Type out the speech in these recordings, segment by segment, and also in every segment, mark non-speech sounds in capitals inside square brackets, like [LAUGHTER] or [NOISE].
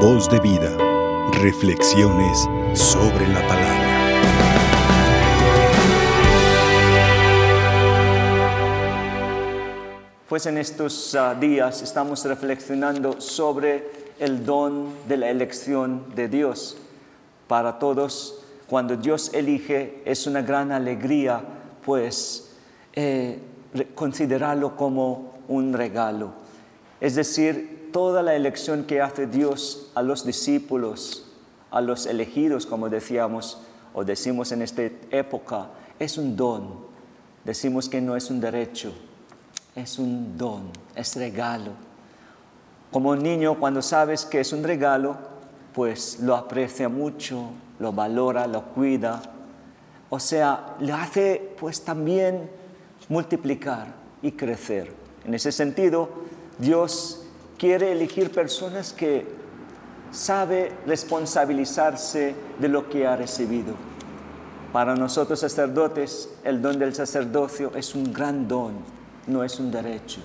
Voz de vida. Reflexiones sobre la palabra. Pues en estos ah, días estamos reflexionando sobre el don de la elección de Dios. Para todos, cuando Dios elige, es una gran alegría, pues, eh, considerarlo como un regalo. Es decir, toda la elección que hace Dios a los discípulos, a los elegidos, como decíamos o decimos en esta época, es un don. Decimos que no es un derecho, es un don, es regalo. Como un niño, cuando sabes que es un regalo, pues lo aprecia mucho, lo valora, lo cuida. O sea, le hace pues también multiplicar y crecer. En ese sentido, Dios quiere elegir personas que sabe responsabilizarse de lo que ha recibido. Para nosotros sacerdotes, el don del sacerdocio es un gran don, no es un derecho.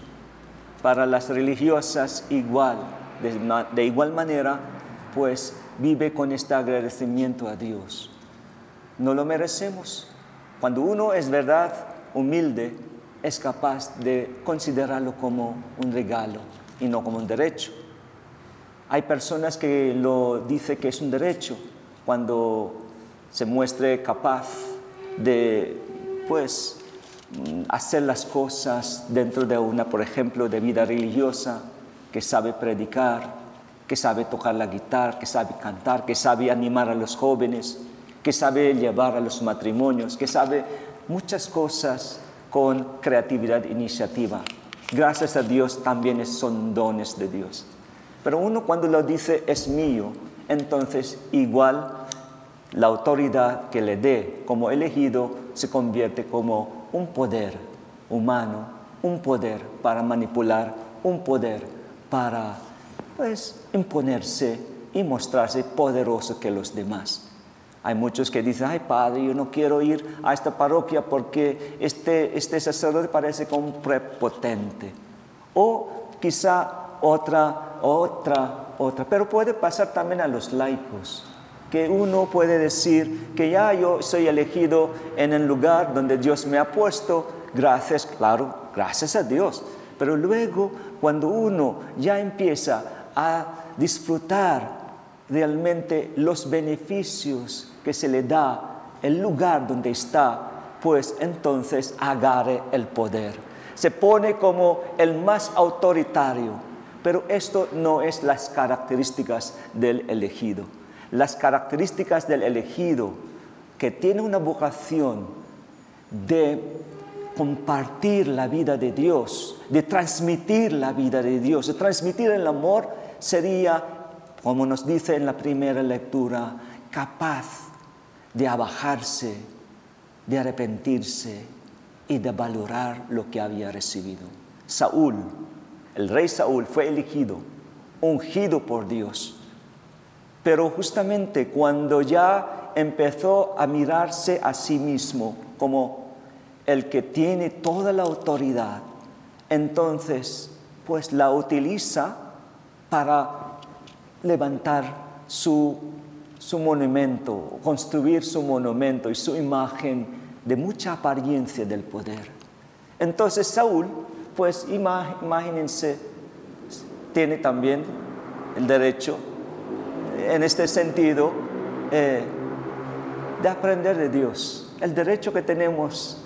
Para las religiosas igual, de, de igual manera, pues vive con este agradecimiento a Dios. No lo merecemos. Cuando uno es verdad humilde, es capaz de considerarlo como un regalo y no como un derecho. Hay personas que lo dicen que es un derecho cuando se muestre capaz de, pues, hacer las cosas dentro de una, por ejemplo, de vida religiosa, que sabe predicar, que sabe tocar la guitarra, que sabe cantar, que sabe animar a los jóvenes, que sabe llevar a los matrimonios, que sabe muchas cosas con creatividad e iniciativa. Gracias a Dios también son dones de Dios. Pero uno cuando lo dice es mío, entonces igual la autoridad que le dé como elegido se convierte como un poder humano, un poder para manipular, un poder para pues imponerse y mostrarse poderoso que los demás. Hay muchos que dicen, ay padre, yo no quiero ir a esta parroquia porque este, este sacerdote parece como prepotente. O quizá otra, otra, otra. Pero puede pasar también a los laicos, que uno puede decir que ya yo soy elegido en el lugar donde Dios me ha puesto, gracias, claro, gracias a Dios. Pero luego, cuando uno ya empieza a disfrutar realmente los beneficios que se le da el lugar donde está, pues entonces agarre el poder. Se pone como el más autoritario, pero esto no es las características del elegido. Las características del elegido que tiene una vocación de compartir la vida de Dios, de transmitir la vida de Dios, de transmitir el amor, sería, como nos dice en la primera lectura, capaz de abajarse, de arrepentirse y de valorar lo que había recibido. Saúl, el rey Saúl, fue elegido, ungido por Dios. Pero justamente cuando ya empezó a mirarse a sí mismo como el que tiene toda la autoridad, entonces pues la utiliza para levantar su su monumento, construir su monumento y su imagen de mucha apariencia del poder. Entonces Saúl, pues imagínense, tiene también el derecho, en este sentido, eh, de aprender de Dios. El derecho que tenemos,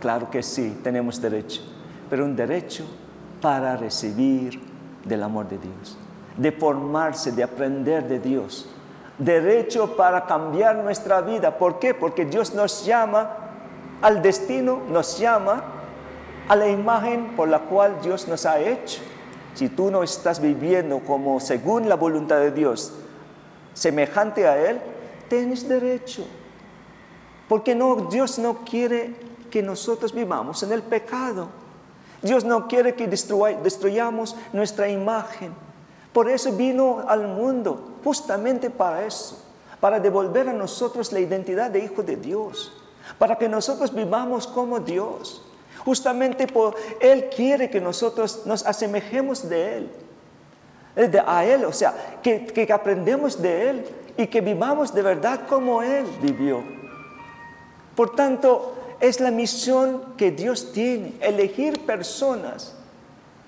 claro que sí, tenemos derecho, pero un derecho para recibir del amor de Dios, de formarse, de aprender de Dios derecho para cambiar nuestra vida. ¿Por qué? Porque Dios nos llama al destino, nos llama a la imagen por la cual Dios nos ha hecho. Si tú no estás viviendo como según la voluntad de Dios, semejante a Él, tienes derecho. Porque no, Dios no quiere que nosotros vivamos en el pecado. Dios no quiere que destruyamos nuestra imagen. Por eso vino al mundo, justamente para eso, para devolver a nosotros la identidad de hijo de Dios, para que nosotros vivamos como Dios. Justamente por Él quiere que nosotros nos asemejemos de Él. de a Él, o sea, que, que aprendemos de Él y que vivamos de verdad como Él vivió. Por tanto, es la misión que Dios tiene, elegir personas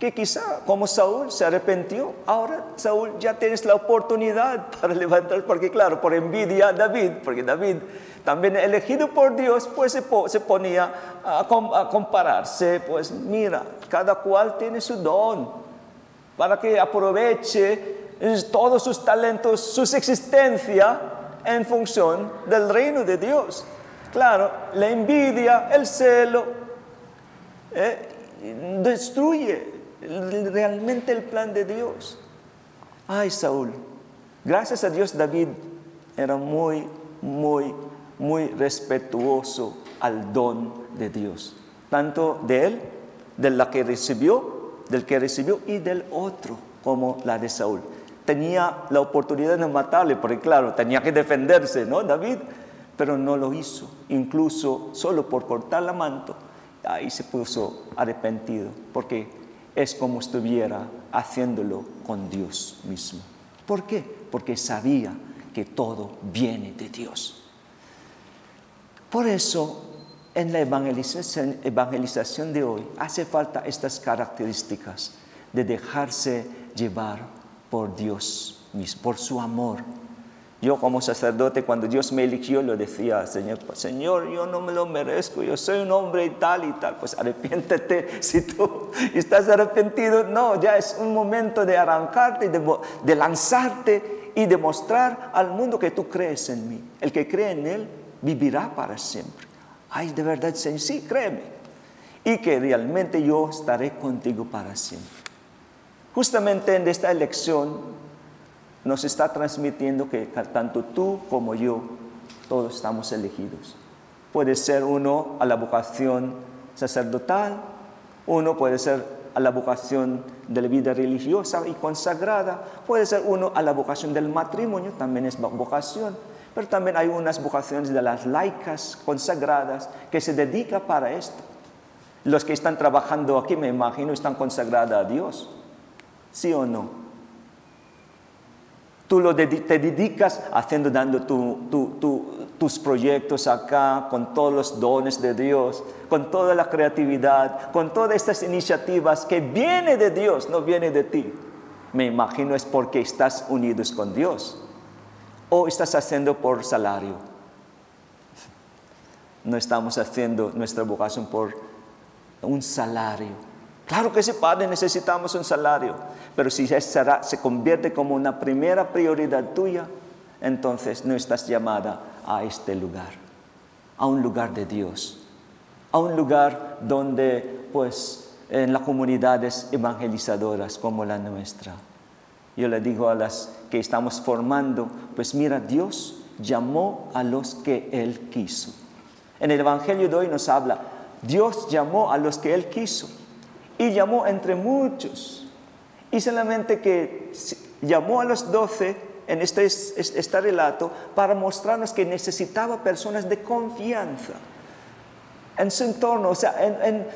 que quizá como Saúl se arrepintió, ahora Saúl ya tienes la oportunidad [LAUGHS] para levantar, porque claro, por envidia a David, porque David también elegido por Dios, pues se, ponía a, compararse, pues mira, cada cual tiene su don, para que aproveche todos sus talentos, su existencia en función del reino de Dios. Claro, la envidia, el celo, eh, destruye realmente el plan de Dios. Ay, Saúl, gracias a Dios David era muy, muy, muy respetuoso al don de Dios, tanto de él, de la que recibió, del que recibió y del otro, como la de Saúl. Tenía la oportunidad de matarle, porque claro, tenía que defenderse, ¿no? David, pero no lo hizo, incluso solo por cortar la manto, ahí se puso arrepentido, porque es como estuviera haciéndolo con Dios mismo. ¿Por qué? Porque sabía que todo viene de Dios. Por eso, en la evangelización, de hoy hace falta estas características de dejarse llevar por Dios mismo, por su amor, yo como sacerdote, cuando Dios me eligió, lo decía, Señor, Señor, yo no me lo merezco, yo soy un hombre y tal y tal. Pues arrepiéntete [LAUGHS] si tú estás arrepentido. No, ya es un momento de arrancarte, de, de lanzarte y demostrar al mundo que tú crees en mí. El que cree en Él vivirá para siempre. Ay, de verdad, Señor, sí, créeme. Y que realmente yo estaré contigo para siempre. Justamente en esta elección nos está transmitiendo que tanto tú como yo, todos estamos elegidos. Puede ser uno a la vocación sacerdotal, uno puede ser a la vocación de la vida religiosa y consagrada, puede ser uno a la vocación del matrimonio, también es vocación, pero también hay unas vocaciones de las laicas consagradas que se dedican para esto. Los que están trabajando aquí, me imagino, están consagrados a Dios, ¿sí o no? Tú te dedicas haciendo, dando tus proyectos acá, con todos los dones de Dios, con toda la creatividad, con todas estas iniciativas que viene de Dios, no viene de ti. Me imagino es porque estás unidos con Dios o estás haciendo por salario. No estamos haciendo nuestra vocación por un salario Claro que sí, Padre, necesitamos un salario, pero si se convierte como una primera prioridad tuya, entonces no estás llamada a este lugar, a un lugar de Dios, a un lugar donde, pues, en las comunidades evangelizadoras como la nuestra. Yo le digo a las que estamos formando, pues mira, Dios llamó a los que Él quiso. En el Evangelio de hoy nos habla, Dios llamó a los que Él quiso y llamó entre muchos. Y solamente que llamó a los doce en este, este relato para mostrarnos que necesitaba personas de confianza en su entorno, o sea, en,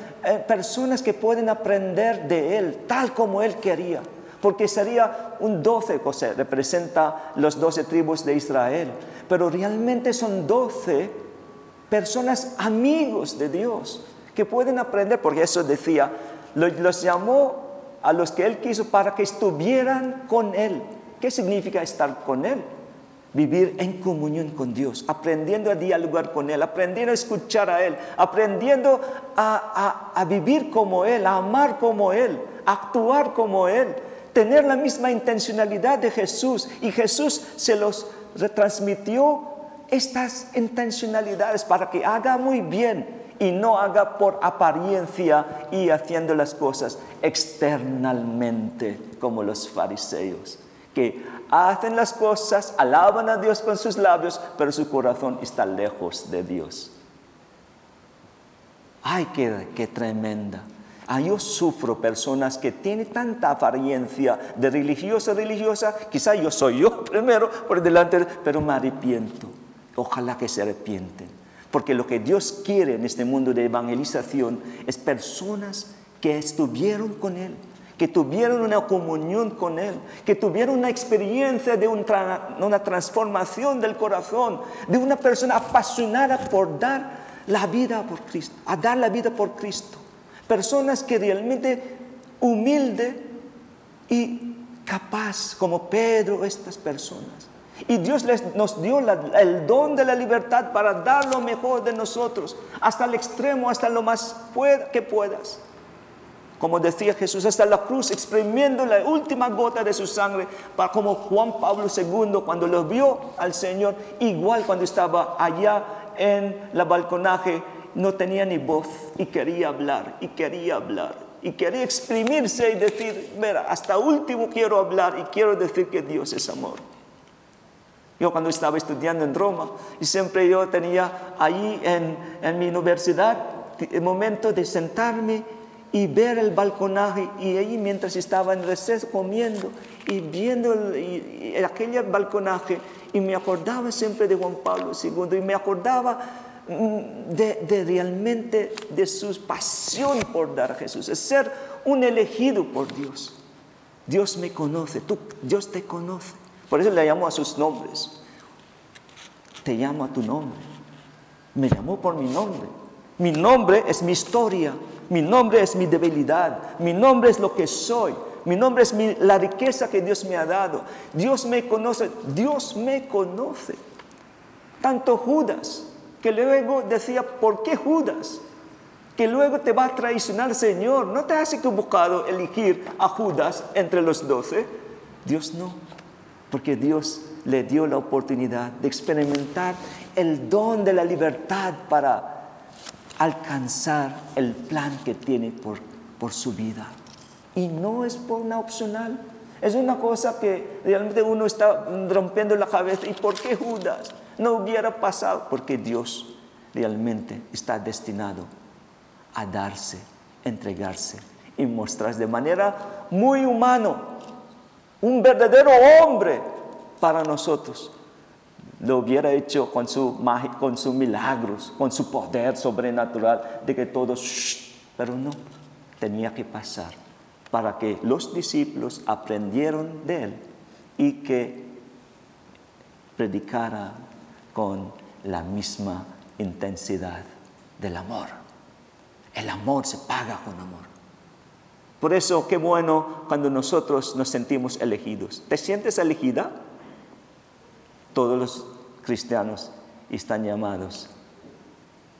personas que pueden aprender de Él tal como Él quería. Porque sería un doce, o sea, representa los doce tribus de Israel, pero realmente son doce personas amigos de Dios que pueden aprender, porque eso decía los llamó a los que Él quiso para que estuvieran con Él. ¿Qué significa estar con Él? Vivir en comunión con Dios, aprendiendo a dialogar con Él, aprendiendo a escuchar a Él, aprendiendo a, vivir como Él, a amar como Él, a actuar como Él, tener la misma intencionalidad de Jesús. Y Jesús se los retransmitió estas intencionalidades para que haga muy bien y no haga por apariencia y haciendo las cosas externalmente como los fariseos, que hacen las cosas, alaban a Dios con sus labios, pero su corazón está lejos de Dios. Ay, qué, qué tremenda. Ay, yo sufro personas que tienen tanta apariencia de religiosa, religiosa, quizá yo soy yo [LAUGHS] primero por delante, pero me arrepiento. Ojalá que se arrepienten porque lo que Dios quiere en este mundo de evangelización es personas que estuvieron con Él, que tuvieron una comunión con Él, que tuvieron una experiencia de una transformación del corazón, de una persona apasionada por dar la vida por Cristo, a dar la vida por Cristo. Personas que realmente humilde y capaz, como Pedro, estas personas. Y Dios les, nos dio el don de la libertad para dar lo mejor de nosotros, hasta el extremo, hasta lo más que puedas como decía Jesús, hasta la cruz, exprimiendo la última gota de su sangre, para como Juan Pablo II cuando lo vio al Señor, igual cuando estaba allá en la balconaje, no tenía ni voz y quería hablar, y quería hablar, y quería exprimirse y decir, mira, hasta último quiero hablar y quiero decir que Dios es amor. Yo cuando estaba estudiando en Roma, y siempre yo tenía allí en, en mi universidad el momento de sentarme y ver el balconaje y ahí mientras estaba en receso comiendo y viendo el, aquel balconaje y me acordaba siempre de Juan Pablo II y me acordaba mm, de, realmente de su pasión por dar a Jesús, es ser un elegido por Dios. Dios me conoce, tú, Dios te conoce. Por eso le llamo a sus nombres. Te llamo a tu nombre. Me llamó por mi nombre. Mi nombre es mi historia. Mi nombre es mi debilidad. Mi nombre es lo que soy. Mi nombre es la riqueza que Dios me ha dado. Dios me conoce. Dios me conoce. Tanto Judas, que luego decía, ¿por qué Judas? Que luego te va a traicionar el Señor. ¿No te has equivocado elegir a Judas entre los doce? Dios no. Porque Dios le dio la oportunidad de experimentar el don de la libertad para alcanzar el plan que tiene por, por su vida. Y no es por una opcional, es una cosa que realmente uno está rompiendo la cabeza. ¿Y por qué Judas no hubiera pasado? Porque Dios realmente está destinado a darse, entregarse y mostrar de manera muy humano un verdadero hombre para nosotros lo hubiera hecho con su con sus milagros, con su poder sobrenatural, de que todos, pero no, tenía que pasar para que los discípulos aprendieron de él y que predicara con la misma intensidad del amor. El amor se paga con amor. Por eso, qué bueno cuando nosotros nos sentimos elegidos. ¿Te sientes elegida? Todos los cristianos están llamados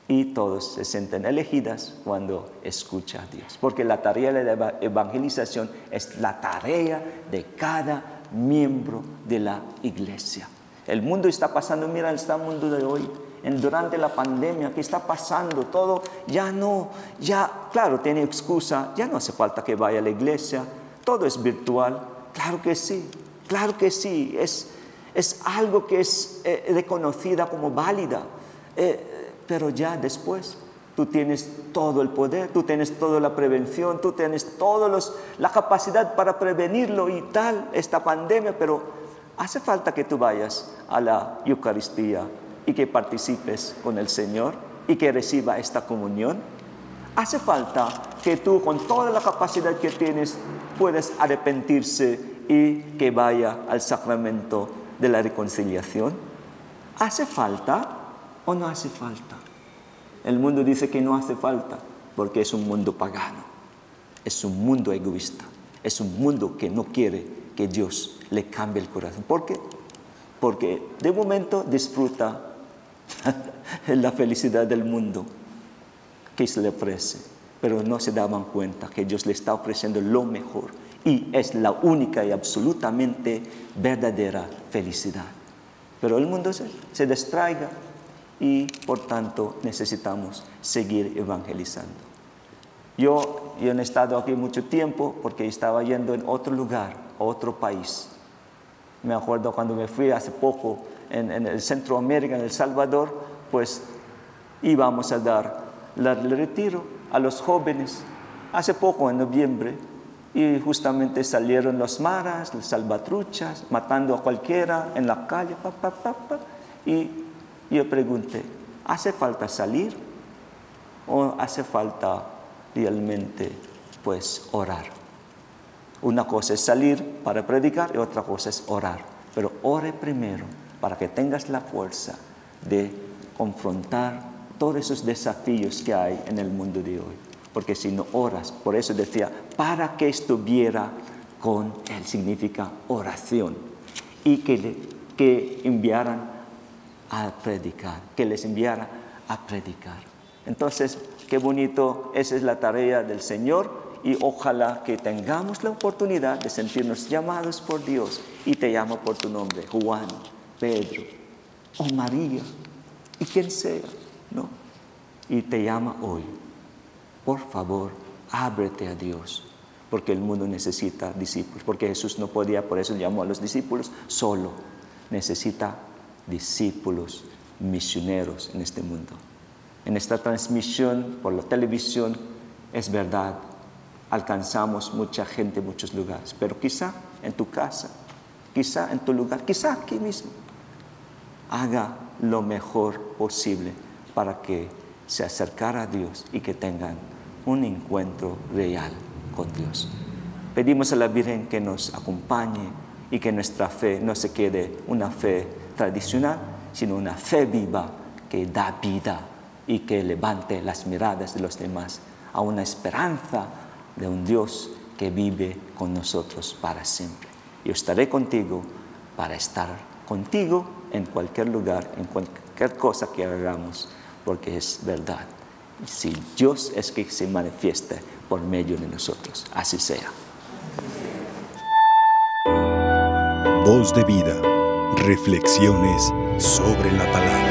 y todos se sienten elegidas cuando escucha a Dios. Porque la tarea de la evangelización es la tarea de cada miembro de la iglesia. El mundo está pasando, mira, el mundo de hoy, durante la pandemia, ¿qué está pasando? Todo ya no, ya, claro, tiene excusa, ya no hace falta que vaya a la iglesia, todo es virtual. Claro que sí, claro que sí, es, es algo que es eh, reconocida como válida, eh, pero ya después tú tienes todo el poder, tú tienes toda la prevención, tú tienes toda la capacidad para prevenirlo y tal, esta pandemia, pero hace falta que tú vayas a la Eucaristía y que participes con el Señor y que reciba esta comunión. Hace falta que tú con toda la capacidad que tienes puedas arrepentirse y que vaya al sacramento de la reconciliación? ¿Hace falta o no hace falta? El mundo dice que no hace falta porque es un mundo pagano, es un mundo egoísta, es un mundo que no quiere que Dios le cambie el corazón. ¿Por qué? Porque de momento disfruta [LAUGHS] la felicidad del mundo que se le ofrece, pero no se daban cuenta que Dios le está ofreciendo lo mejor y es la única y absolutamente verdadera felicidad. Pero el mundo se, se distraiga y por tanto necesitamos seguir evangelizando. Yo, yo he estado aquí mucho tiempo porque estaba yendo en otro lugar, a otro país. Me acuerdo cuando me fui hace poco en, en el Centroamérica, en El Salvador, pues íbamos a dar el retiro a los jóvenes. Hace poco, en noviembre, y justamente salieron los maras, los salvatruchas, matando a cualquiera en la calle, y yo pregunté, ¿hace falta salir o hace falta realmente pues orar? Una cosa es salir para predicar y otra cosa es orar. Pero ore primero para que tengas la fuerza de confrontar todos esos desafíos que hay en el mundo de hoy. Porque si no oras, por eso decía, para que estuviera con él significa oración. Y que, que enviaran a predicar, que les enviara a predicar. Entonces, qué bonito, esa es la tarea del Señor y ojalá que tengamos la oportunidad de sentirnos llamados por Dios y te llamo por tu nombre, Juan, Pedro o María y quien sea, ¿no? Y te llama hoy. Por favor, ábrete a Dios, porque el mundo necesita discípulos, porque Jesús no podía, por eso llamó a los discípulos solo, necesita discípulos misioneros en este mundo. En esta transmisión por la televisión es verdad, alcanzamos mucha gente en muchos lugares, pero quizá en tu casa, quizá en tu lugar, quizá aquí mismo, haga lo mejor posible para que se acercara a Dios y que tengan un encuentro real con Dios. Pedimos a la Virgen que nos acompañe y que nuestra fe no se quede una fe tradicional, sino una fe viva que da vida y que levante las miradas de los demás a una esperanza de un Dios que vive con nosotros para siempre. Yo estaré contigo para estar contigo en cualquier lugar, en cualquier cosa que hagamos, porque es verdad. Si Dios es que se manifieste por medio de nosotros, así sea. Voz de vida. Reflexiones sobre la palabra.